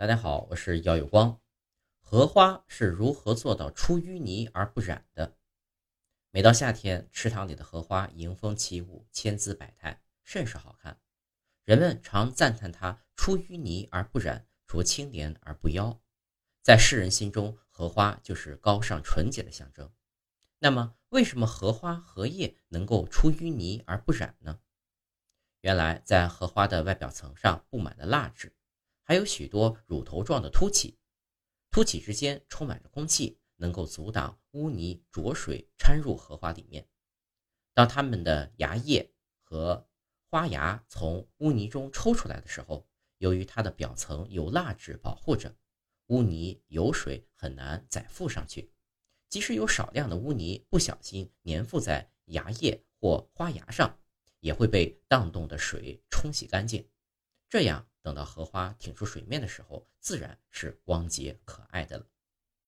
大家好，我是姚有光。荷花是如何做到出淤泥而不染的？每到夏天，池塘里的荷花迎风起舞，千姿百态，甚是好看。人们常赞叹它出淤泥而不染，濯清涟而不妖。在世人心中，荷花就是高尚纯洁的象征。那么，为什么荷花荷叶能够出淤泥而不染呢？原来，在荷花的外表层上布满了蜡质。还有许多乳头状的凸起，凸起之间充满着空气，能够阻挡污泥浊水掺入荷花里面。当它们的芽叶和花芽从污泥中抽出来的时候，由于它的表层有蜡质保护着，污泥油水很难再附上去。即使有少量的污泥不小心粘附在芽叶或花芽上，也会被荡动的水冲洗干净。这样。等到荷花挺出水面的时候，自然是光洁可爱的了。